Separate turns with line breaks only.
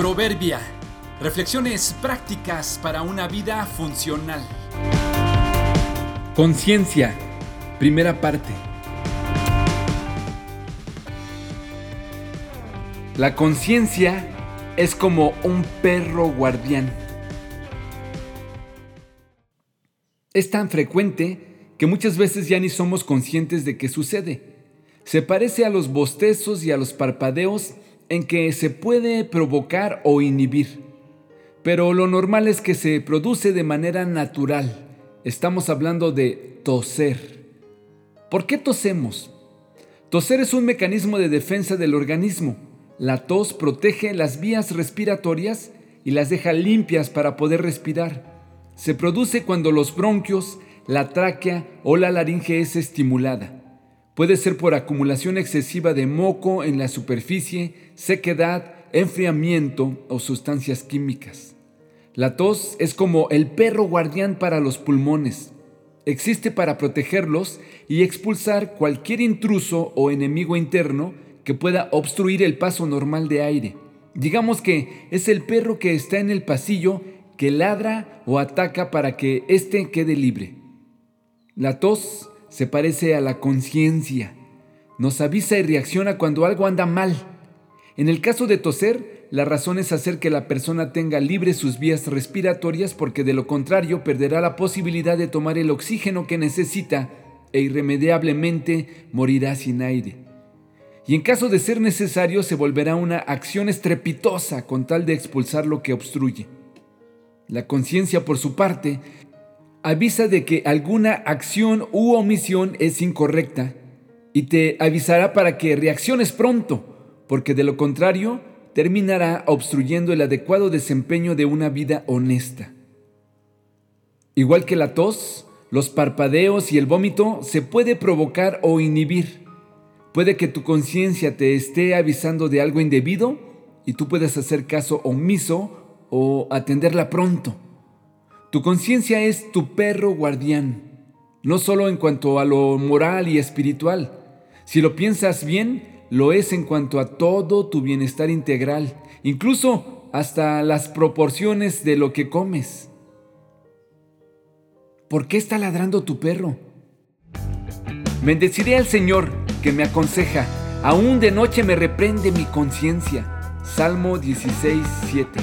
Proverbia. Reflexiones prácticas para una vida funcional.
Conciencia. Primera parte. La conciencia es como un perro guardián. Es tan frecuente que muchas veces ya ni somos conscientes de qué sucede. Se parece a los bostezos y a los parpadeos en que se puede provocar o inhibir, pero lo normal es que se produce de manera natural. Estamos hablando de toser. ¿Por qué tosemos? Toser es un mecanismo de defensa del organismo. La tos protege las vías respiratorias y las deja limpias para poder respirar. Se produce cuando los bronquios, la tráquea o la laringe es estimulada. Puede ser por acumulación excesiva de moco en la superficie, sequedad, enfriamiento o sustancias químicas. La tos es como el perro guardián para los pulmones. Existe para protegerlos y expulsar cualquier intruso o enemigo interno que pueda obstruir el paso normal de aire. Digamos que es el perro que está en el pasillo que ladra o ataca para que éste quede libre. La tos se parece a la conciencia. Nos avisa y reacciona cuando algo anda mal. En el caso de toser, la razón es hacer que la persona tenga libre sus vías respiratorias porque de lo contrario perderá la posibilidad de tomar el oxígeno que necesita e irremediablemente morirá sin aire. Y en caso de ser necesario se volverá una acción estrepitosa con tal de expulsar lo que obstruye. La conciencia, por su parte, avisa de que alguna acción u omisión es incorrecta y te avisará para que reacciones pronto, porque de lo contrario terminará obstruyendo el adecuado desempeño de una vida honesta. Igual que la tos, los parpadeos y el vómito se puede provocar o inhibir. Puede que tu conciencia te esté avisando de algo indebido y tú puedes hacer caso omiso o atenderla pronto. Tu conciencia es tu perro guardián, no solo en cuanto a lo moral y espiritual. Si lo piensas bien, lo es en cuanto a todo tu bienestar integral, incluso hasta las proporciones de lo que comes. ¿Por qué está ladrando tu perro? Bendeciré al Señor que me aconseja, aún de noche me reprende mi conciencia. Salmo 16, 7.